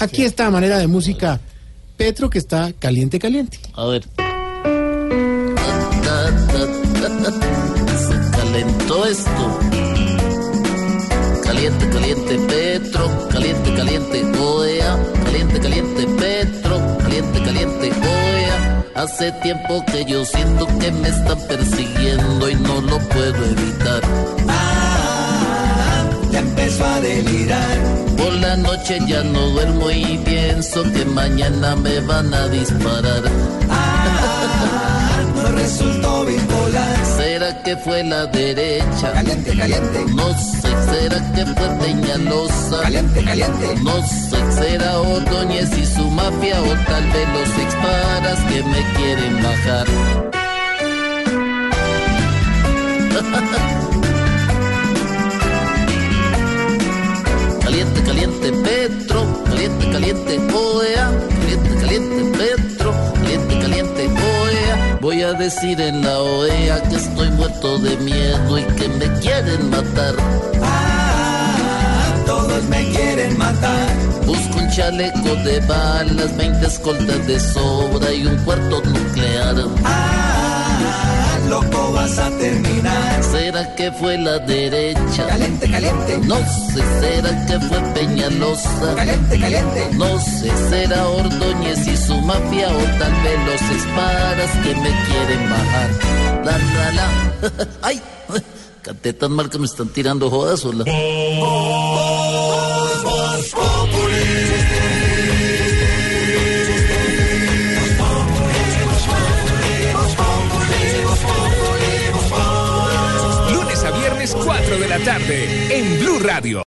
Aquí está a manera de música Petro que está caliente, caliente. A ver. Se calentó esto. Caliente, caliente, Petro. Caliente, caliente, OEA. Caliente, caliente, Petro. Caliente, caliente, OEA. Hace tiempo que yo siento que me están persiguiendo y no lo puedo evitar. Ah, ya empezó a delirar. Noche ya no duermo y pienso que mañana me van a disparar. Ah, no resultó bipolar. ¿Será que fue la derecha? Caliente, caliente. No sé, ¿será que fue Peñalosa? Caliente, caliente. No sé, será Ordóñez y su mafia o tal vez los exparas que me quieren bajar. Petro, caliente, caliente, OEA, caliente, caliente, Petro, caliente, caliente, OEA. Voy a decir en la OEA que estoy muerto de miedo y que me quieren matar. Ah, todos me quieren matar. Busco un chaleco de balas, 20 escoltas de sobra y un puerto nuclear. Ah, loco vas a terminar. ¿Será que fue la derecha? Caliente, caliente. No sé, ¿será que fue Peñalosa? Caliente, caliente. No sé, será Ordóñez y su mafia o tal vez los espadas que me quieren bajar. La, la, la. ¡Ay! Canté tan mal que me están tirando jodas sola. Lunes a viernes 4 de la tarde en Blue Radio.